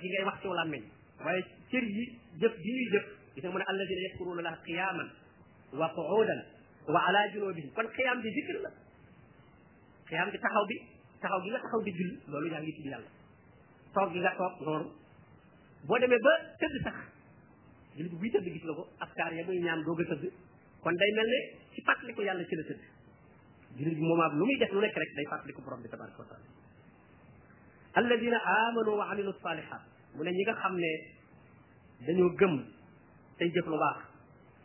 gi ngay wax ci làmmiñ waaye cër yi jëf gi ñuy jëf gis nga mu ne alladina yadkuruna allaha qiyaman wa qu'udan wa ala junubihim kon qiyaam bi zikr la qiyaam bi taxaw bi taxaw gi nga taxaw di julli loolu yaa ngi tudd yàlla toog gi nga toog noonu boo demee ba tëdd sax julli bi buy tëdd gis nga ko askar ya muy ñaan doog a tëdd kon day mel ne ci fàttaliku yàlla ci la tëdd julli bi moomaat lu muy def lu nekk rek day fàttaliku borom bi tabaraka wa taala alladina amanu wa amilu salihat mu ne ñi nga xam ne dañoo gëm tey jëf lu baax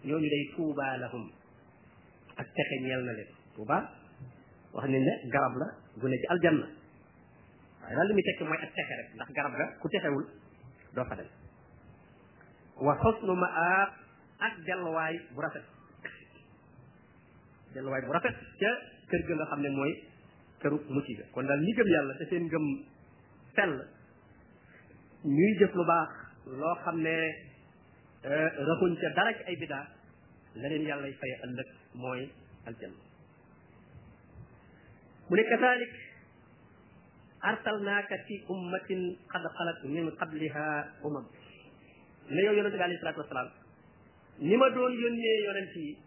ñooñu day tuuba lahum ak texe ñeel na leen tuuba wax nañ ne garab la gu ne ci aljanna waaye daal li muy tekk mooy ak texe rek ndax garab ga ku texewul doo fa dem wa xosnu ma ak delluwaay bu rafet delluwaay bu rafet ca kër ga nga xam ne mooy këru mucc ga kon daal ñi gëm yàlla te seen ngëm sell ñuy jëf lu baax loo xam ne euh, raxuñ ca dara ci ay bidaa la leen yàlla fay ëllëg mooy aljanna mu ne kazalik arsalnaaka fi ummatin qad xalat min qabliha umam ne yow yonente bi alayhi salaatu wasalaam ni ma doon yónnee yonent yi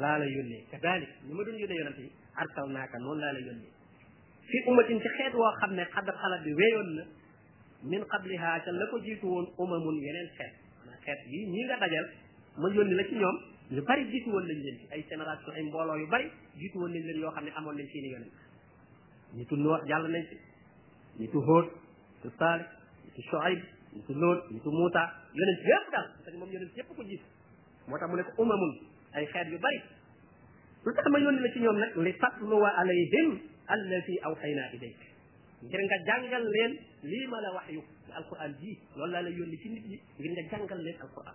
laa la yónnee kadalik ni ma doon yónnee yonent yi artal naaka noonu laa la yónnee fi ummatin ci xeet woo xam ne xadar xalaat bi weyoon na min qabliha ca la ko jiitu woon umamun yeneen xeet maanaam xeet yi ñii nga dajal ma yónni la ci ñoom ñu bari jiitu woon nañ leen ci ay génération ay mbooloo yu bari jiitu woon nañ leen yoo xam ne amoon nañ seeni yonent nitu noox jàll nañ ci nitu hóot nitu saalix nitu shoayb nitu lóot nitu muuta yonent yëpp daal parce que moom yonent yëpp ko gis moo tax mu ne ko umamun ay xeet yu bari lu tax ma yónni la ci ñoom nag li tatluwa alayhim allati awxayna ilayk ngir nga jàngal leen lii ma la wax yu alquran ji loolu laa la yónni ci nit ñi ngir nga jàngal leen alquran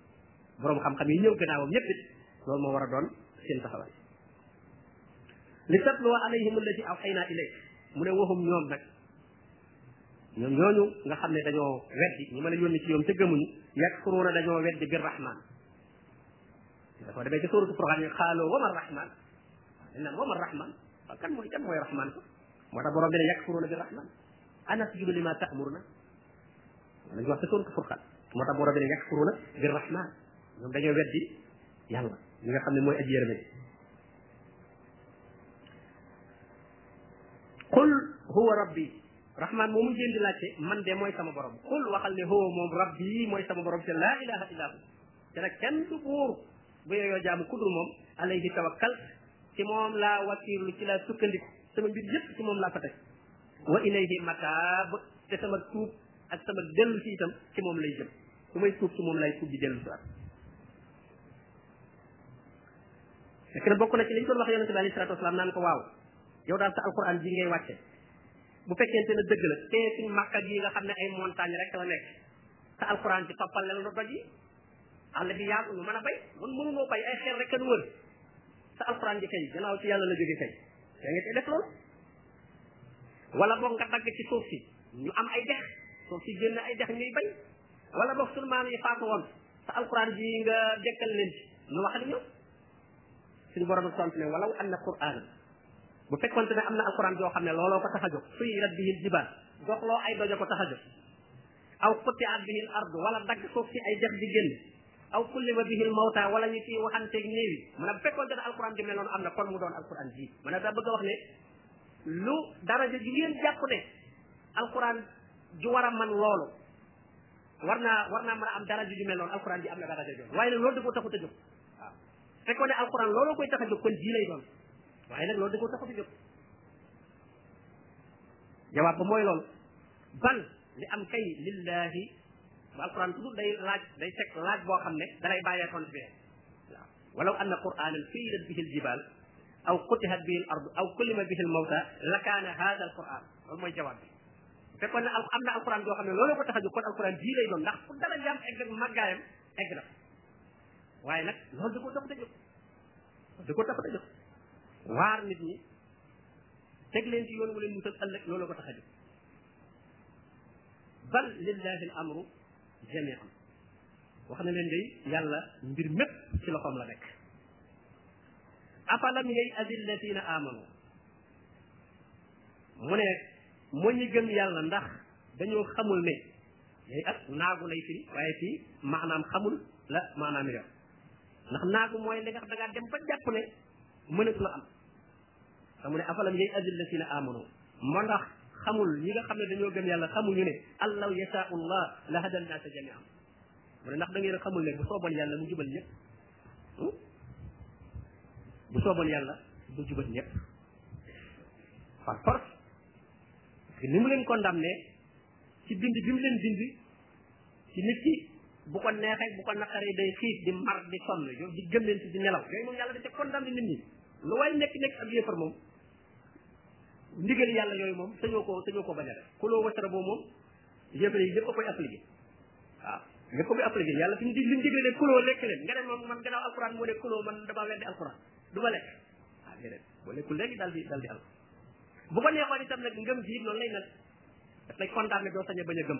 boroom xam-xam yi ñëw gannaawam ñëpp it loolu moo war a doon seen taxawaay li tatluwa alayhim allati awxayna ilayk mu ne waxum ñoom nag ñoom ñooñu nga xam ne dañoo weddi ñu mën a yónni ci ñoom te gëmuñu yakfuruuna dañoo weddi bir rahman dafa demee ci suuratu Furqaan ñu xaaloo wama rahman dañ naan wama rahman waaw kan mooy kan mooy rahman ko moo tax borom bi ne yakfuruuna bir rahman ana sujudu lima ta'muruna lañ wax ci suuratu furqaan moo tax borom bi ne yakfuruuna bi rahmaan ñoom dañoo weddi yàlla ñi nga xam ne mooy aji yërëme ji qul huwa rabbi rahmaan moomu ngeen di laajte man de mooy sama borom qul waxal ne huwa moom rabbi mooy sama borom te laa ilaha illa hu te nag kenn du buur bu yooyoo jaamu kudul moom alayhi tawakkal ci moom laa wakiirlu ci laa sukkandiku sama mbir yëpp ci moom laa ko teg wa ilayhi mataab te sama tuub ak sama dellu si itam ci moom lay jëm su may tuub ci moom lay tuub di dellu si waat fekk na bokk na ci liñ doon wax yonente bi alayhi salatu wasalaam naan ko waaw yow daal sa alquran ji ngay wàcce bu fekkente ne dëgg la te suñ màkka gi nga xam ne ay montagne rek la nekk sa alquran ci toppal leen lu doj yi àll bi yaatu ñu mën a bay mun mënunoo bay ay xeer rek kan wër sa alquran ji kay gannaaw ci yàlla la jóge kay da nga def loolu wala boog nga dagg ci suuf si ñu am ay dex suuf si génn ay dex ñuy bay wala boog sunu maam yi faatu woon sa alquran ji nga dekkal leen ci ñu wax ak ñoom suñu borom ak tontu ne walaw anna qur'an bu fekkonte ne am na alquran joo xam ne looloo ko tax a jóg suy rat bi yil jibaal doxloo ay dojo ko tax a jóg aw xutti at bi yil ard wala dagg suuf si ay dex di génn aw kullima bihi al mawta wala ñu ci waxanteeg néew yi mu ne bu fekkoon te ne alquran ju mel noonu am na kon mu doon alquran ji mu ne da bëgg a wax ne lu daraja ji ngeen jàpp ne alquran ju war a man loolu war naa war naa mën a am daraja ju mel noonu alquran ji am na daraja jooju waaye nag loolu da koo taxut a jóg waaw fekkoon ne alquran looloo koy tax a jóg kon ji lay doon waaye nag loolu da koo taxut a jóg jawaab ba mooy loolu bal li am kay lillahi ba alquran toujours day laaj day teg laaj boo xam ne dalay bàyyee kon fee waaw walaw anna quranan suyilat bihi al jibal aw qutihat bihi al ard aw kullima bihi al mawta la kaana hada al quran loolu mooy jawaab bi fekkoon ne am na alquran joo xam ne loolu ko tax a jóg kon alquran jii lay doon ndax fu dara jaam egg ak màggaayam egg na waaye nag loolu da ko tax a jóg da ko tax a jóg waar nit ñi teg leen ci yoon wu leen musal ëllëg loolu ko tax a jóg bal lillahi al amru jamian wax na leen day yàlla mbir mépp ci loxoom la nekk afalam yay adi alladina amanu mu ne moo ñi gëm yàlla ndax dañoo xamul ne yay at naagu lay firi waaye fii maanaam xamul la maanaam yor ndax naagu mooy li nga xam da ngaa dem ba jàpp ne mënatu la am te mu ne afalam yay adil la si na amano ma ndax xamul ñi nga xam ne dañoo gëm yàlla xamuñu ne allaw yashaau llah la hadal naasa jamian mu ne ndax da ngeen xamul ne bu sooboon yàlla mu jubal ñëpp hmm? bu sooboon yàlla mu jubal ñëpp par force parce que ni mu leen condamné ci bind bi mu leen bind ci nit ki bu ko neexee bu ko naqaree day xiif di mar di sonn yow di gëmmentu di nelaw yooyu moom yàlla da ca condamné nit ñi lu waay nekk nekk ak yéefar moom ndigal yàlla yooyu moom sañoo ko sañoo ko bañ a def kuloo wasara boo moom yéefar yi yëpp a koy appliqué waaw nga ko bi appliqué yàlla fi ñu dig li ñu digle ne kuloo lekk leen nga ne moom man gannaaw alquran moo ne kuloo man dama weddi alquran du ma lekk ah déedéet boo lekkul léegi daal di daal di al bu ko neexoon itam nag ngëm ji it noonu lay mel daf lay condamné doo sañ a bañ a gëm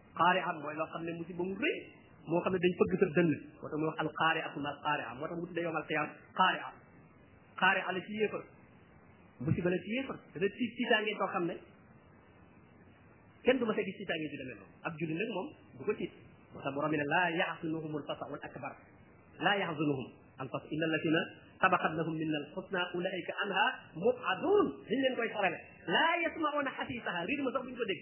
xaari am mooy loo xam ne musiba mu rëy moo xam ne dañ fëgg sa dënn moo tax muy wax al xaari ak ma xaari am moo tax mu tuddee yomal xiyaam xaari am xaari ala ci yéefar musiba la ci yéefar dana tiit tiitaange koo xam ne kenn du ma sa gis tiitaange ju demee noonu ab julli nag moom du ko tiit moo tax borom bi ne laa yaxzunuhum al fasaxul akbar laa yaxzunuhum al fas illa allatina sabaqat lahum min al xusna ulaika anha mubadun dañ leen koy sarale laa yasmauna xasiisaha riir ma sax duñ ko dégg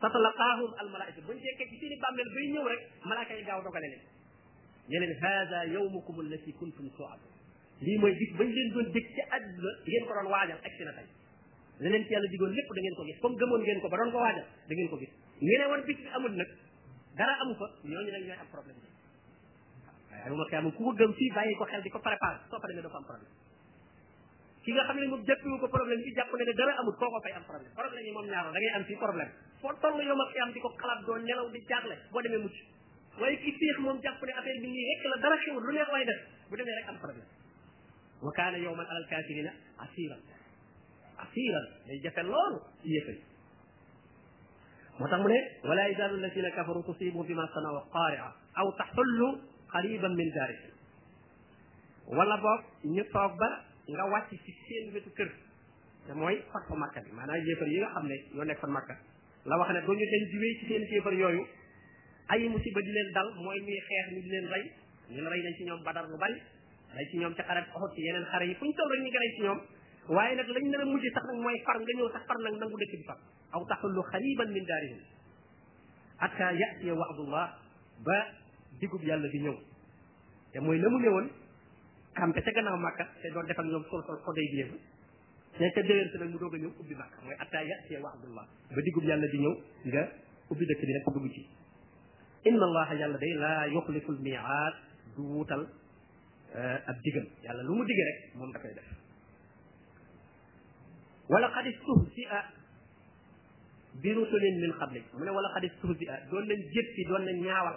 tatalaqaahum al malaayika buñ jekkee ci seeni bàmmeel bay ñëw rek malaaka yi gaaw dogale leen ne leen haada yawmukum allati kuntum tuadu lii mooy bis bañ leen doon dégg ci àdduna ngeen ko doon waajal ak si na tey la leen ci yàlla digoon lépp da ngeen ko gis comme gëmoon ngeen ko ba doon ko waajal da ngeen ko gis ñeneen woon bis bi amul nag dara amu fa ñooñu nag ñooy am problème bi waaye amuma kay amul ku ko gëm fii bàyyi ko xel di ko préparé soo paree ne dafa am problème ki nga xam ne moom jàppiwu ko problème bi jàpp ne ne dara amul koo ko fay am problème problème yi moom ñaar da ngay am fii problème foo toll yow ma xiyam di ko xalaat doo nelaw di jaaxle boo demee mucc waaye ki féex moom jàpp ne affaire bi nii rek la dara xewul lu neex waay def bu demee rek am problème wa kaana yowman alal kaafirina asiran asiran day jafe loolu ci yéefar yi moo tax mu ne wala yazaalu alladina kafaru tusibuhum bima sanaw qaari'a aw taxullu qariban min daarihim wala boog ñu toog ba nga wàcc ci seen wetu kër te mooy fatfa makka bi maanaam yéefar yi nga xam ne ñoo nekkoon makka la wax ne du ñu dañ di wéy ci seen yéefar yooyu ay musiba di leen dal mooy ñuy xeex ñu di leen rey ñun rey nañ ci ñoom badar lu bari rey ci ñoom ci xare Uhud ci yeneen xare yi fu ñu toll rek ñu ngi rey ci ñoom waaye nag lañ nar a mujj sax nag mooy far nga ñëw sax far nag nangu dëkk bi far aw taxullu xariban min daarihim hatta yatiya wa'dullah ba digub yàlla bi ñëw te mooy la mu ne woon campé ca gannaaw màkka te doon def ak ñoom sol sol xoday bi yëpp te ca déwén sa nag mu doog a ñëw ubbi màkka mooy atta yati wa'dullah ba digub yàlla di ñëw nga ubbi dëkk bi nag ko dugg ci inna allaha yàlla day laa yuxliful miaad du wuutal euh, ab digam yàlla lu mu digee rek moom da koy def wala xad istuhzia bi rusulin min qablik mu ne wala xad istuhzia doon nañ jéppi doon nañ ñaawal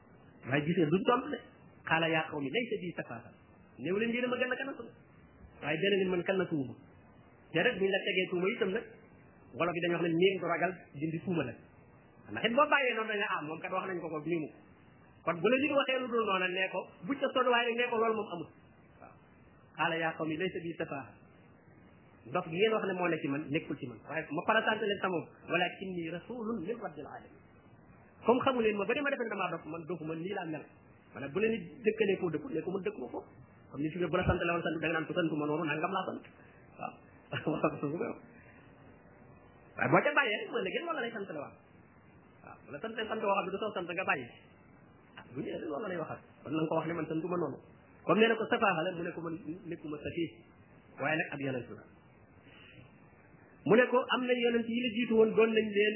waaye gis nga du tontu de xaala yaa xaw mi lay sa bii safaasal néew leen yéen a ma gën a kanasu waaye beneen nit man kanasuwuma te rek buñ la tegee tuuma itam nag wolof yi dañuy wax ne néeg du ragal dindi tuuma nag ndax it boo bàyyee noonu dañ ah moom kat wax nañ ko ko nii mu kon bu la nit waxee lu dul noonu nee ko buñ ca sonn waaye rek nee ko loolu moom amul waaw xaala yaa xaw mi lay sa bii safaasal ndox gi ngeen wax ne moo ne ci man nekkul ci man waaye ma parasante leen sa moom walakin ni rasulun min rabbil alamin comme xamu leen ma ba dama defe ne damaa dof man dofu man nii laa mel maanaam bu leen di dëkkalee koo dëkkul ne ko man dëkk ma ko comme ni fi bu la sant la woon sant da nga naan ko sant ma noonu nangam laa sant waaw waaye boo ca bàyyee rek mooy léegi loolu la lay sant la waaw waaw bu la sant sant waxal bi du soo sant nga bàyyi ah bu ñëwee loolu la lay waxal kon na nga ko wax ne man sant ma noonu comme nee na ko safaaxa la mu ne ko man nekkuma safii waaye nag ab yonent la mu ne ko am na yonent yi la jiitu woon doon nañ leen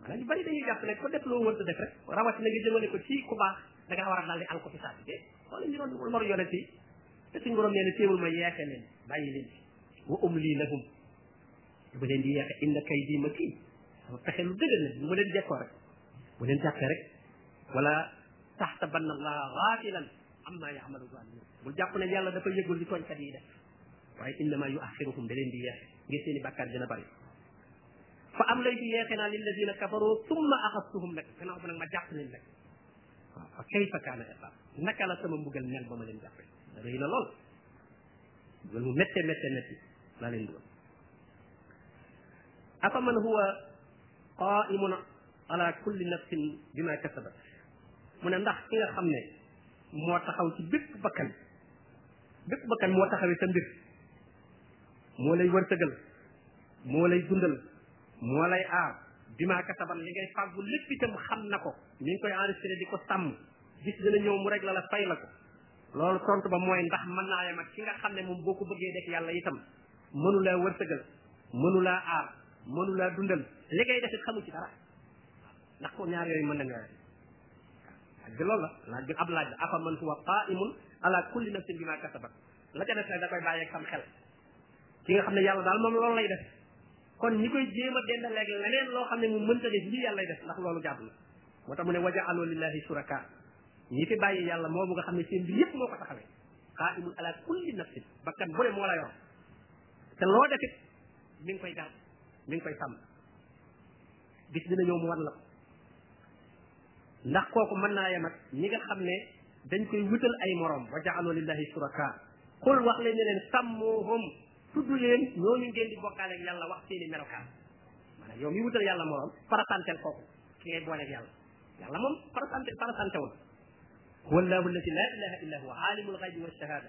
maanaam ñu bari dañuy jàpp ne ko def loo wër def rek rawati na nga jëmale ko ci ku baax da ngaa war a daal di al ko fi saa si dee wala ñu doon lor yonent yi te suñ borom nee na téewul ma yeexe leen bàyyi leen fi wa um lii lahum bu leen di yeexe inna kay di ma kii sama pexe lu dëgër la mu leen jekkoo rek bu leen jàppee rek wala taxtabanna allaha gaafilan amma yaamalu zalimun bul jàpp ne yàlla dafa yëgul li tooñkat yi def waaye innama yu axiruhum da leen di yeexe ngir seen i bàkkaar dina bari fa am lay bi yeexe naa lilladina kafaroo summa axastuhum nag gannaaw ba nag ma jàpp leen nag waaw fa kayfa kaana iqaab naka la sama mbugal mel ba ma leen jàppee rëy na lool mbugal mu métte métte métti laa leen dugal afa man huwa qaimun ala kulli nafsin bima kasabat mu ne ndax ki nga xam ne moo taxaw ci bépp bakkan bépp bakkan moo taxawee sa mbir moo lay wërsëgal moo lay dundal moo lay aar bi maa kasaban li ngay fàggu lépp itam xam na ko mi ngi koy enregistré di ko sàmm gis dina ñëw mu rek la la fay la ko loolu tontu ba mooy ndax mën naa yem ak ki nga xam ne moom boo ko bëggee def yàlla itam mënu laa wërsëgal mënu laa aar mënu laa dundal li ngay def it xamu ci dara ndax ko ñaar yooyu mën na ñaar laaj bi loolu la laaj bi ab laaj la afa man huwa qaimun ala kulli nafsin bima kasabat la ca def nag da koy bàyyeeg sam xel ki nga xam ne yàlla daal moom loolu lay def kon ñi koy jéem a dend léegi leneen loo xam ne mu mënta def lii yàlla lay def ndax loolu jàpp na moo tax mu ne waja aloo lillahi suraka ñi fi bàyyi yàlla moomu nga xam ne seen bi yëpp moo ko taxawee xaa imul ala kulli nafsin bakkan bu ne moo la yor te loo defit mi ngi koy gar mi ngi koy sàmm bis dina ñëw mu wan la ko ndax kooku mën naa yem ak ñi nga xam ne dañ koy wutal ay morom wa ja'alu lillahi suraka qul wax leen ne leen sammuhum tudd leen ñooñu ngeen di bokkaale ak yàlla wax seeni melokaan maanaam yow mi wutal yàlla morom farasanteel kooku ki ngay boole ak yàlla yàlla moom farasante farasante wul huwa allahu alladi la ilaha illa huwa alimul ghaybi wa shahada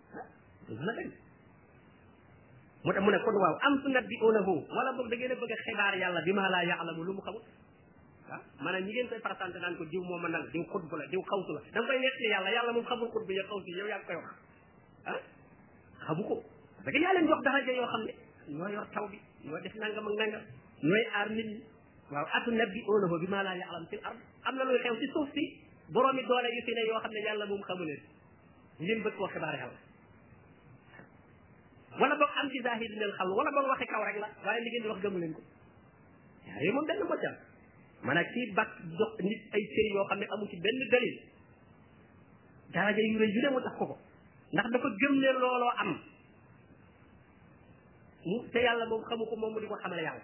moo tax mu ne kon waaw am su nat bi onahu wala boog da ngeen a bëgg a xibaar yàlla bi maa laa yaalamu lu mu xamul waaw ah, maanaam ñi ngeen koy présenté naan ko diw moo ma nal diw xutbu la diw xawsu la da nga koy nettali yàlla yàlla moom xamul xutbu ya xawsu yow yaa koy wax ah xamu ko parce que yaa leen jox daraja yoo xam ne ñoo yor taw bi ñoo def nangam ak nangam ñooy aar nit ñi waaw atu nabbi onahu bi maa laa yaalam fil ard am na luy xew ci suuf si boroomi doole yu fi ne yoo xam ne yàlla moom xamu leen ngeen bëgg koo xibaar yàlla wala boog am ci zahir leen xam wala boog waxi kaw rek la waaye li ngeen di wax gëmu leen ko yaa yooyu moom benn mboccal maanaam kii bàkk jox nit ay sëriñ yoo xam ne amu ci benn dalil daraja yu rëy yu ne mu tax ko ko ndax dafa gëm ne looloo am mu te yàlla moom xamu ko moom mu di ko xamale yàlla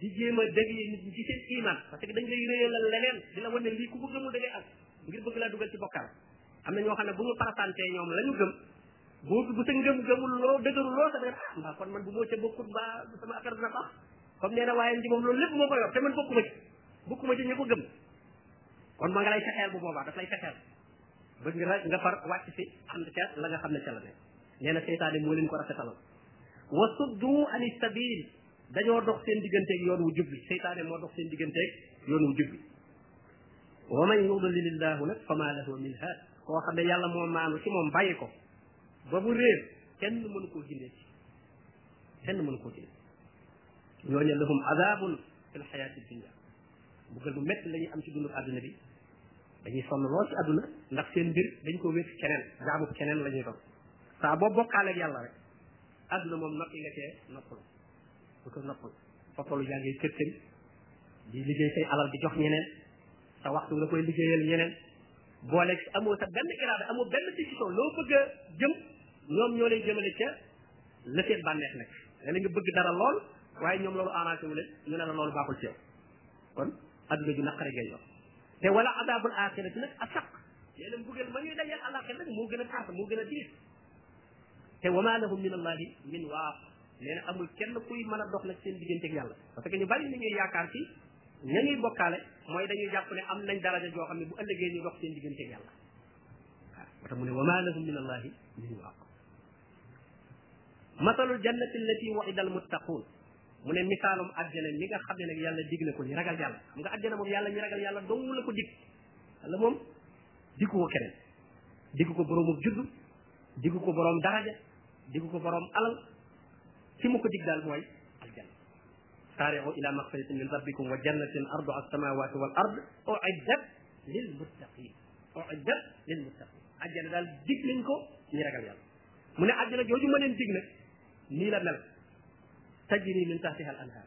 di jéem a dégg nit ñi ci seen iman parce que dañ lay réyalal leneen di la wane lii ku ko gëmul da ngay am ngir bëgg laa dugal ci bokkal am na ñoo xam ne bu ñu parasantee ñoom la ñu gëm boo bu sa ngëm gëmul loo dëgëru loo sa dëgër ah mbaa kon man bu moo ca bokkut mbaa sama affaire dina baax comme nee na waaye ji moom loolu lépp moo ko yor te man bokkuma ci bokkuma ci ñu ko gëm kon ma nga lay fexeel bu boobaa daf lay fexeel ba nga nga far wàcc fi ànd ca la nga xam ne ca la ne nee na seytaane moo leen ko rafetalal wa suddu ani sabil dañoo dox seen digganteeg yoon wu jub bi seytaane moo dox seen digganteeg yoon wu jub bi wa man yudlilillahu nag fama lahu min haad koo xam ne yàlla moo maanu ci moom bàyyi ko ba mu réer kenn mënu koo gindee ci kenn mënu koo gindee ñooñu lahum azabun fi lxayaati dunia buggal bu métti la ñuy am ci dundu àdduna bi dañuy sonn lool ci àdduna ndax seen mbir dañ ko wékk keneen jaamu keneen la ñuy doon saa boo bokkaale ak yàlla rek àdduna moom noppi nga cee noppalu bu ko noppal fa tollu yaa ngi kër kër di liggéey say alal di jox ñeneen sa waxtu nga koy liggéeyal ñeneen boole amoo sa benn iraada amoo benn décision loo bëgg a jëm ñoom ñoo lay jëmale ca la seen bànneex nekk léeg nga bëgg dara lool waaye ñoom loolu arrangé wu leen ñu ne la loolu baaxul ci yow kon adduna ju naqare ngay yor te wala adabul axirati nag asaq léeg-léeg mbugal ma ñuy dajeel àllaaxira nag moo gën a taasa moo gën a diis te wama lahum min allahi min waaq nee na amul kenn kuy mën a dox nag seen diggante ak yàlla parce que ñu bari ni ñuy yaakaar ci ña ñuy bokkaale mooy dañuy jàpp ne am nañ daraja joo xam ne bu ëllëgee ñu dox seen diggante ak yàlla waaw moo tax mu ne wama lahum min allahi min waaq masalul jannati allati wa'ida al muttaqun mu ne misaalum àjjana mi nga xam ne nag yàlla dig na ko ñi ragal yàlla xam nga àjjana moom yàlla ñi ragal yàlla dong la ko dig yàlla moom diggu ko keneen diggu ko boroomu juddu diggu ko boroom daraja diggu ko boroom alal fi mu ko dig daal mooy aljanna saari'u ila maxfiratin min rabbikum wa jannatin ardu as-samawati wal ard uiddat lil muttaqin uiddat lil muttaqin àjjana daal dig nañ ko ñi ragal yàlla mu ne àjjana jooju ma leen dig nag nii la mel tajri min tahtiha al anhar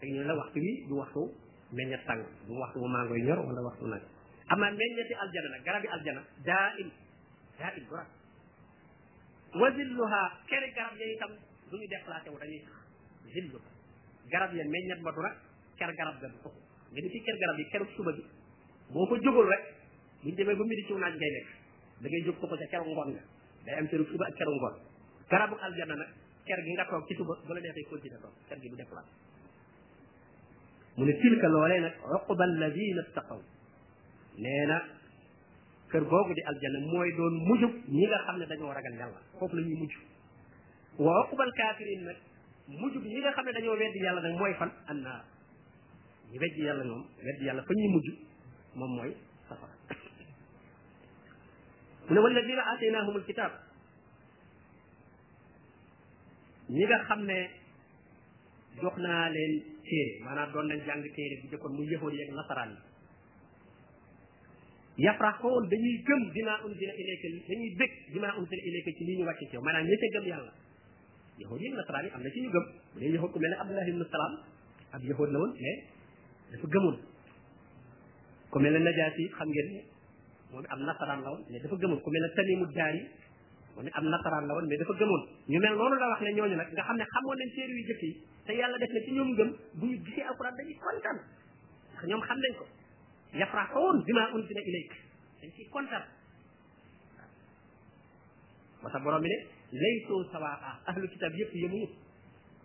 teg ñu la waxtu wi du waxtu meññat tàng du waxtu bu mango yi ñor wala waxtu nag am naa meññati aljana nag garabi aljana daa im daa im garab wa zilluha kere garab ya itam du ñu déplacé wu dañuy sax zillu garab ya meññat matu nag ker garab ga du ko nga ni ci ker garab yi keru suba gi boo ko jógul rek buñ demee ba midi ci naaj ngay nekk da ngay jóg ko ko ca keru ngoon nga day am keru suba ak keru ngoon garabu aljanna nag ker gi nga toog ci suba bu la neexee continuer toog ker gi du déplacé mu ne tilka loolee nag uqba alladina taqaw nee na kër googu di aljanna mooy doon mujub ñi nga xam ne dañoo ragal yàlla foofu la ñuy mujj wa uqba alkafirin nag mujub ñi nga xam ne dañoo weddi yàlla nag mooy fan annaar ñu weddi yàlla ñoom weddi yàlla fa ñuy mujj moom mooy safara mu ne walladina ataynahum alkitab ñi nga xam ne jox naa leen téere maanaam doon nañ jàng téere bu jëkkoon muy yëfoon yeeg nasaraan yi yafraxoon dañuy gëm bima unzila ilayka dañuy bëgg bima unzila ilayka ci li ñu wàcce ci yow maanaam ñi ca gëm yàlla yahud yi nasaraan yi am na ci ñu gëm bu dee yahud ku mel ne abdullah ibn salaam ab yahud la woon mais dafa gëmoon ku mel ne najaasi xam ngeen ne moom am nasaraan la woon mais dafa gëmoon ku mel ne tamimu daari mu ne am nasaraan la woon mais dafa gëmoon ñu mel noonu la wax ne ñooñu nag nga xam ne xamoon nañ téere yu jëkk yi te yàlla def na ci ñoom gëm bu ñu gisee alquran dañuy kontaan ndax ñoom xam nañ ko yafraxoon bima unzila ilayk dañ ciy kontaan moo tax borom bi ne laytoo sawaa ahlul kitaab yëpp yemuñu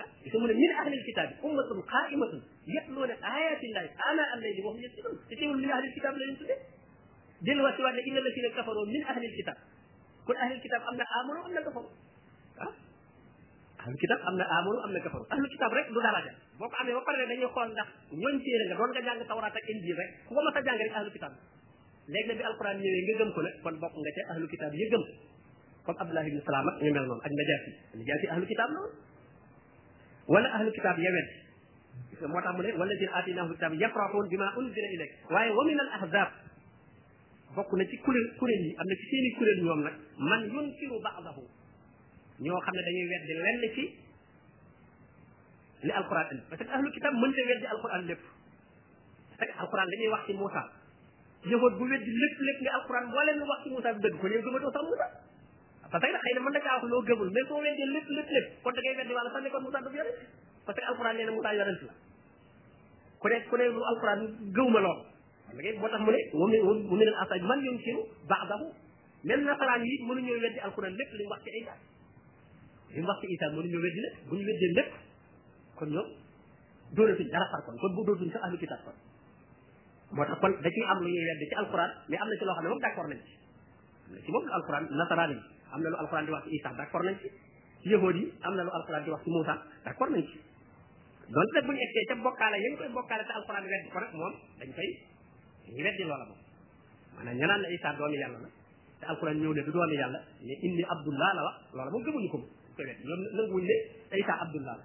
ah gis nga mu ne min ahlil kitaab bi ummatun qaimatun yatluuna ayatillahi ana allayli wa hum yasjuduun te teewul min ahlil kitaab la leen tuddee delluwaat si waat ne inna lasina kafaroo min ahlil kitaab kon ahlil kitaab am na amano am na kafaru ah ahlul kitaab am na amano am na kafaru ahlul kitaab rek du daraja boo ko amee ba pare dañuy xool ndax ñooñ téere nga doon nga jàng tawraat ak injil rek ku ko mas a jàng rek ahlul kitaab léegi nag bi alquran ñëwee nga gëm ko nag kon bokk nga ca ahlu kitaab ya gëm comme abdullah ibn salaam ak ñu mel noonu ak najaasi najaasi ahlu kitaab la woon wala ahlu kitaab ya wedd moo tax mu ne wala dina aatinaahum kitaab yafraxuun bima unzila ilayk waaye wa min al ahzab bokk na ci kuréel kuréel yi am na ci seeni kuréel ñoom nag man yunkiru baadahu ñoo xam ne dañuy weddi lenn ci li alquran indi parce que ahlu kitab mënta weddi alquran lépp fekk alquran li ñuy wax ci Moussa yëgoot bu weddi lépp lépp ne alquran boo leen wax ci Moussa bi dëgg ko ñëw gëmatoo sax Moussa parce que nag xëy na mën na kaa wax loo gëmul mais soo weddee lépp lépp lépp kon da ngay weddi wàlla sax ne kon Moussa du yore parce que alquran nee na Moussa yonent la ku ne ku ne lu alquran gëwuma lool da ngay moo tax mu ne moom ne mu ne leen asaj man yom siru ba'dahu même nasaraan yi mënuñoo weddi alquran lépp li mu wax ci ay daal li mu wax ci isa mënuñoo weddi lépp bu ñu weddee lépp kon ñoom dóoratuñ dara far kon kon bu dóoratuñ sax ahlu kitaab kon moo tax kon da ciy am lu ñuy wedd ci alquran mais am na ci loo xam ne moom d'accord nañ ci am na ci moom alquran nasaraan yi am na lu alquran di wax ci Isa d'accord nañ ci yahood yi am na lu alquran di wax ci Moussa d'accord nañ ci donc nag bu ñu egsee ca bokkaale yañ koy bokkaale te alquran weddi ko nag moom dañ koy ñu weddi loola moom maanaam ñanaan la Isa doomi yàlla la te alquran ñëw ne du doomi yàlla ne inni abdullah la wax loola moom gëmuñu ko moom koy weddi ñoom nanguwuñ ne Isa abdullah la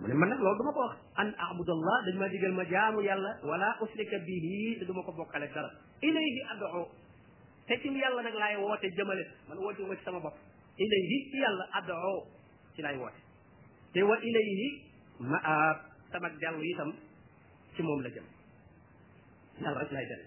mu ne man nag loolu du ma ko wax an abudallah dañ ma digal ma jaamu yàlla wala usrika bihi te du ma ko bokkale dara ilayhi ad'u te ci yàlla nag laay woote jëmale man woote ma ci sama bopp ilayhi ci yàlla ad'u ci laay woote te wa ilayhi ma'ab sama dellu itam ci moom la jëm yàlla rek laay dellu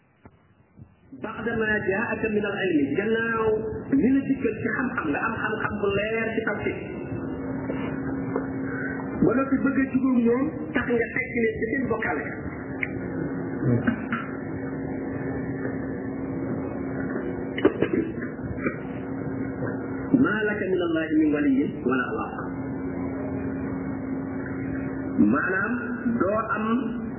baxda ma jaaka min al ilmi gannaaw li la dikkal ci xam-xam nga am xam-xam bu leer ci tawxid ba noppi bëgg a jubóog ñoom tax nga fekk leen ci seen bokkaale maa laka min allahi min waliyin wala allah maanaam doo am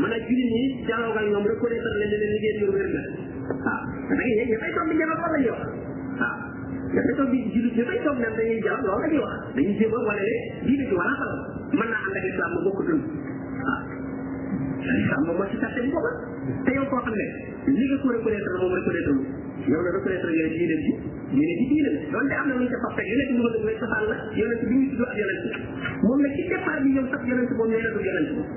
mën a jullit ñi jàlloo ak ñoom reconnaître leen ne leen liggéey ñoom wér na waaw da ngay yéeg ñëppay toog di jëfal loolu la ñuy wax waaw ñëppay toog di jullit ñëppay toog naan dañuy jàll loolu la ñuy wax dañuy jéem a wane ne diine ci wala xalam mën naa ànd ak islam ma bokkatul waaw islam moom moo ci sàtte bi booba te yow koo xam ne li nga ko reconnaître la moom reconnaître lu yow la reconnaître nga ne diine ji diine ji diine la donte am na lu ñu ca fas teg yonent bi nga dëgg safaan la yonent bi ñu tudd ak yonent moom nag ci départ bi yow sax yonent boobu nee na du yonent boobu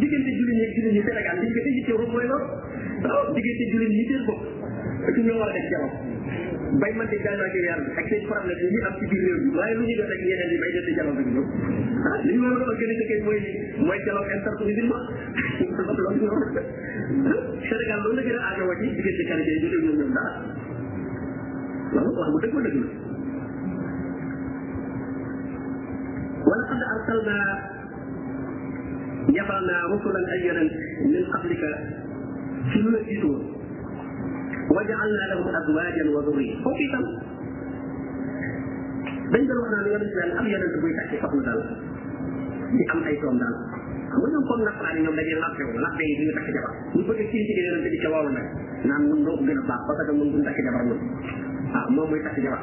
diggante jullit ñi ak jullit ñi Sénégal li ñu ko évité woon mooy loolu waaw diggante jullit ñi seen bopp parce que ñoo war a def jaww bay man di gànnaaw ci weer bi ak seen problème yi ñu am ci biir réew bi waaye lu ñu def ak yeneen yi bay def di jaww bi ñëw ah li ñu war a organiser kay mooy li mooy jaww intercommunal loolu ñu war a def Sénégal loolu la gën a aajowoo ci diggante qualité yi ñu déglu ñoom dara loolu wax bu dëgg dëgg la wala qad arsalna yabal naa rusulan ay yonent min qablika ci lu la jiitu woon wa jaal naa lahum azwaajan wa durriya foofu itam dañ doon wax naan yonent daal am yonent buy takk soxna daal di am ay doom daal xam nga ñoom comme nasaraan yi ñoom dañuy lappe wu lappe yi duñu takk jabar ñu bëgg ci ci yonent bi ca loolu nag naan mun noo gën a baax parce que mun duñ takk jabar mun waaw moom muy takk jabar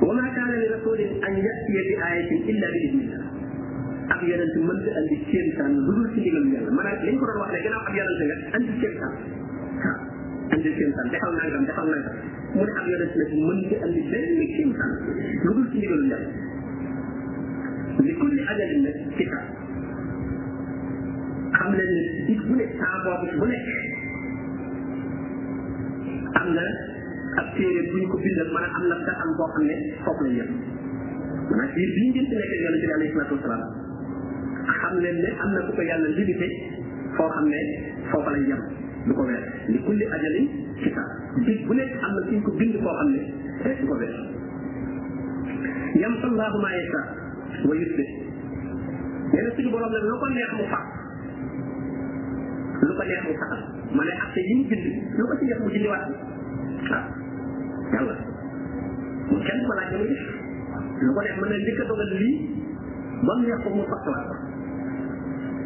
wa maa kaana li rasulin an yatiya bi ayatin illa bi idnillah ab yonent mën ta andi kéemtaan lu dul ci ndigalu yàlla maanaam li ñu ko doon wax ne gannaaw ab yonent nga andi kéemtaan waaw andi kéemtaan defal nangam defal nangam mu ne ab yonent nag mën ta andi benn kéemtaan lu dul ci ndigalu yàlla li kulli ajalin nag kitaab xam leen ne nit bu ne saa boobu bu nekk am na ab téere bu ñu ko bindal maanaam am na da am boo xam ne foofu la yëpp maanaam biir bi ñu jëm si nekk yonente bi alayhi salaatu wasalaam xam leen ne am na ku ko yàlla limité foo xam ne foofa lay yem du ko weer li kulli ajalin kitaab bis bu nekk am na suñ ko bind foo xam ne du ko weer yam sallahu ma yasa wa yusbit nee na suñu borom la lu ko neex mu fàq lu ko neex mu saxal ma ne acte yi mu bind lu ko ci neex mu dindi waat waaw yàlla mu kenn ko laaj dama def lu ko neex mën na njëkk a dogal lii ba mu neex ko mu fàq waat ko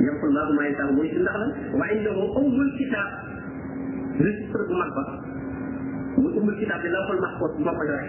yampu laahu maa yashaa mooy si ndax lan wa indahu ummul kitaab registre bu mag ba muy ummul kitaab bi lawhul mahfuus moo ko yore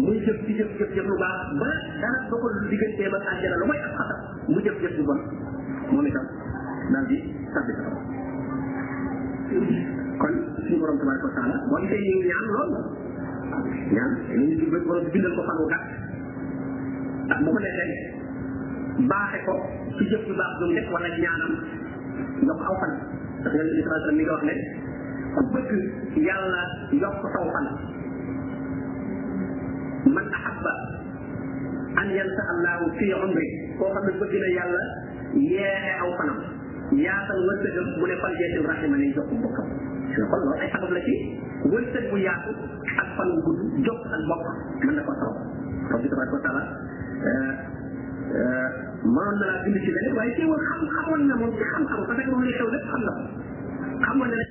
muy jëf ci jëf jëf jëf lu baax ba dara doxul digganteem ak àjjana lu may ak xatar mu jëf jëf lu bon moom itam daal di sabbi sa kon suñu borom tabaraka wa taala boo gisee ñu ñaan lool ñaan ñu ngi jublu borom bindal ko fan wu gàtt ndax bu ko defee baaxe ko ci jëf lu baax lu mu def wala ñaanam yokk aw fan ndax yonent bi sallallahu alayhi wasallam mi nga wax ne ku bëgg yàlla yokk saw fan man ahabba an yansa allahu fi umri koo xam ne bëgg na yàlla yeere aw fanam yaatal wërsëgam mu ne fal jeetil rahima ne jokk mbokkam xol loolu ay sabab la ci wërsëg bu yaatu ak fan wu gudd jokk ak bokk mën na ko sabab borom bi tabaraka wa taala euh, euh, mënoon na laa bind ci leneen waaye teewul xam xamoon na moom ci xam-xam parce que moom lay xew lépp xam na ko xamoon na